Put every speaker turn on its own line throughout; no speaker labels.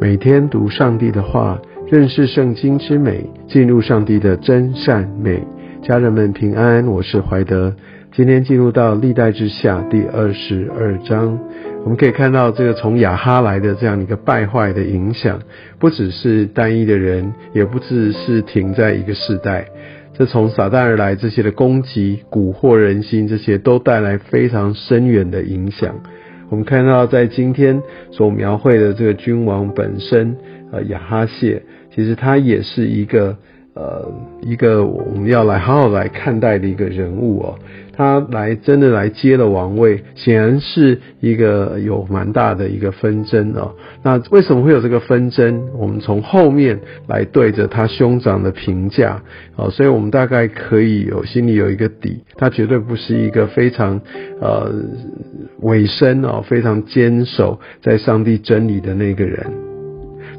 每天读上帝的话，认识圣经之美，进入上帝的真善美。家人们平安，我是怀德。今天进入到历代之下第二十二章，我们可以看到这个从亚哈来的这样一个败坏的影响，不只是单一的人，也不只是停在一个世代。这从撒旦而来这些的攻击、蛊惑人心，这些都带来非常深远的影响。我们看到，在今天所描绘的这个君王本身，呃，亚哈谢，其实他也是一个，呃，一个我们要来好好来看待的一个人物哦。他来真的来接了王位，显然是一个有蛮大的一个纷争哦。那为什么会有这个纷争？我们从后面来对着他兄长的评价哦，所以我们大概可以有心里有一个底，他绝对不是一个非常呃委身哦，非常坚守在上帝真理的那个人。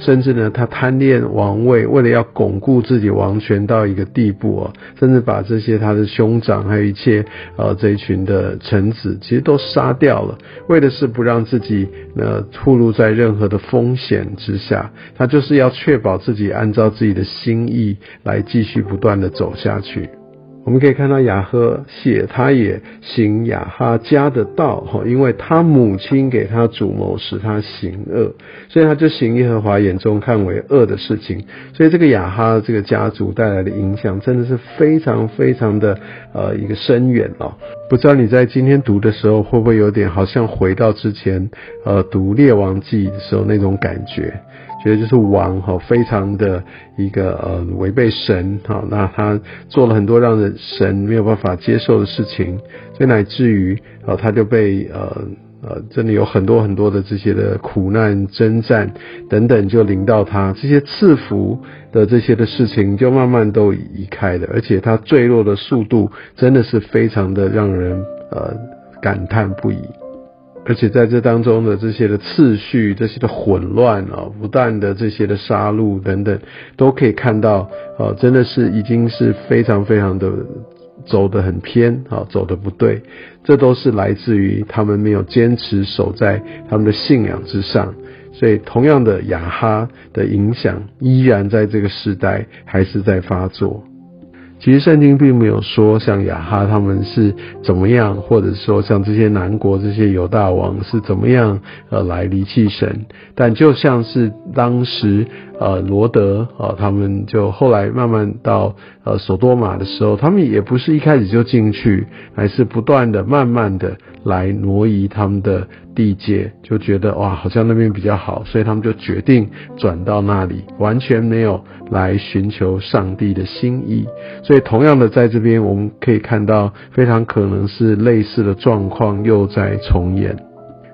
甚至呢，他贪恋王位，为了要巩固自己王权到一个地步啊，甚至把这些他的兄长还有一切呃这一群的臣子，其实都杀掉了，为的是不让自己呃暴露在任何的风险之下。他就是要确保自己按照自己的心意来继续不断的走下去。我们可以看到雅赫写，他也行雅哈家的道，哈，因为他母亲给他主谋，使他行恶，所以他就行耶和华眼中看为恶的事情。所以这个雅哈这个家族带来的影响，真的是非常非常的呃一个深远哦。不知道你在今天读的时候，会不会有点好像回到之前呃读列王记的时候那种感觉？觉得就是王哈，非常的一个呃违背神哈，那他做了很多让人神没有办法接受的事情，所以乃至于呃他就被呃呃真的有很多很多的这些的苦难征战等等就临到他，这些赐福的这些的事情就慢慢都移开了，而且他坠落的速度真的是非常的让人呃感叹不已。而且在这当中的这些的次序、这些的混乱啊，不断的这些的杀戮等等，都可以看到，啊，真的是已经是非常非常的走得很偏啊，走的不对。这都是来自于他们没有坚持守在他们的信仰之上。所以，同样的雅哈的影响依然在这个时代还是在发作。其实圣经并没有说像雅哈他们是怎么样，或者说像这些南国这些犹大王是怎么样呃来离弃神，但就像是当时。呃，罗德呃，他们就后来慢慢到呃索多玛的时候，他们也不是一开始就进去，还是不断的、慢慢的来挪移他们的地界，就觉得哇，好像那边比较好，所以他们就决定转到那里，完全没有来寻求上帝的心意。所以同样的，在这边我们可以看到，非常可能是类似的状况又在重演。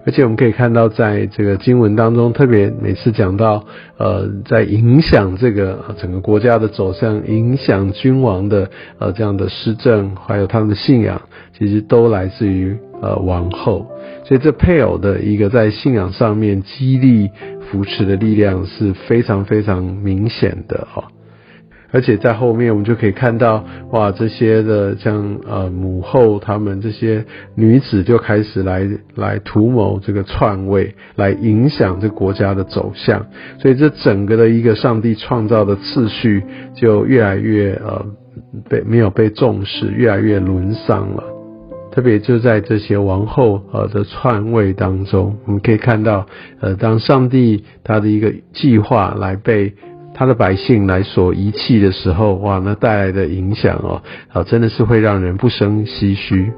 而且我们可以看到，在这个经文当中，特别每次讲到，呃，在影响这个整个国家的走向，影响君王的呃这样的施政，还有他们的信仰，其实都来自于呃王后。所以这配偶的一个在信仰上面激励扶持的力量是非常非常明显的哈。而且在后面我们就可以看到，哇，这些的像呃母后他们这些女子就开始来来图谋这个篡位，来影响这国家的走向。所以这整个的一个上帝创造的次序就越来越呃被没有被重视，越来越沦丧了。特别就在这些王后呃的篡位当中，我们可以看到，呃，当上帝他的一个计划来被。他的百姓来所遗弃的时候，哇，那带来的影响哦，啊，真的是会让人不生唏嘘。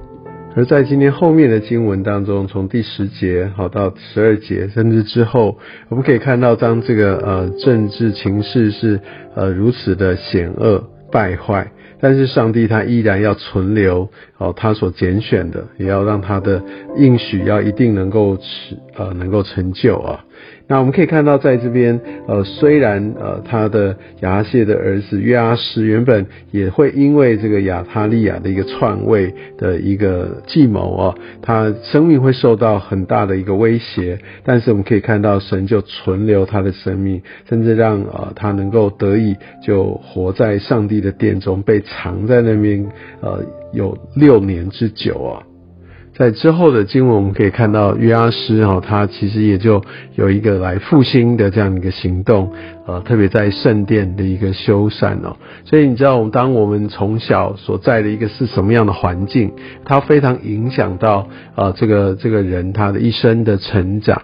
而在今天后面的经文当中，从第十节好到十二节，甚至之后，我们可以看到，当这个呃政治情势是呃如此的险恶败坏，但是上帝他依然要存留哦，他所拣选的，也要让他的应许要一定能够持呃能够成就啊。那我们可以看到，在这边，呃，虽然呃，他的亚谢的儿子约阿施原本也会因为这个亚他利亚的一个篡位的一个计谋啊，他生命会受到很大的一个威胁，但是我们可以看到，神就存留他的生命，甚至让呃他能够得以就活在上帝的殿中，被藏在那边呃有六年之久啊。在之后的经文，我们可以看到约阿施哈，他其实也就有一个来复兴的这样一个行动，呃，特别在圣殿的一个修缮哦。所以你知道，我们当我们从小所在的一个是什么样的环境，它非常影响到呃这个这个人他的一生的成长，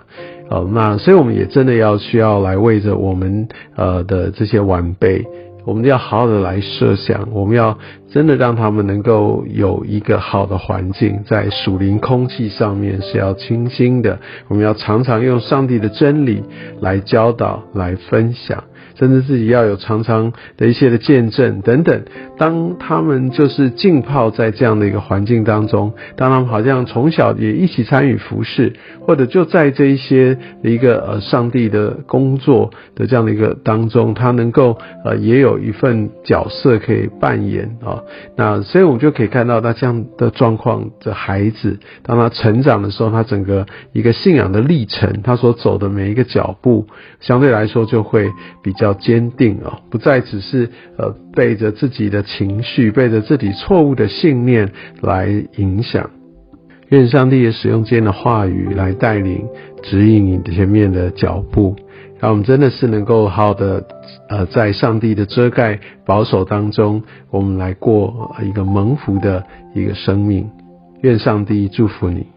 呃，那所以我们也真的要需要来为着我们呃的这些晚辈。我们要好好的来设想，我们要真的让他们能够有一个好的环境，在属灵空气上面是要清新的。我们要常常用上帝的真理来教导、来分享。甚至自己要有常常的一些的见证等等。当他们就是浸泡在这样的一个环境当中，当他们好像从小也一起参与服饰，或者就在这一些的一个呃上帝的工作的这样的一个当中，他能够呃也有一份角色可以扮演啊。那所以我们就可以看到，那这样的状况的孩子，当他成长的时候，他整个一个信仰的历程，他所走的每一个脚步，相对来说就会比较。要坚定哦，不再只是呃背着自己的情绪，背着自己错误的信念来影响。愿上帝也使用这样的话语来带领、指引你前面的脚步，让我们真的是能够好的呃在上帝的遮盖保守当中，我们来过一个蒙福的一个生命。愿上帝祝福你。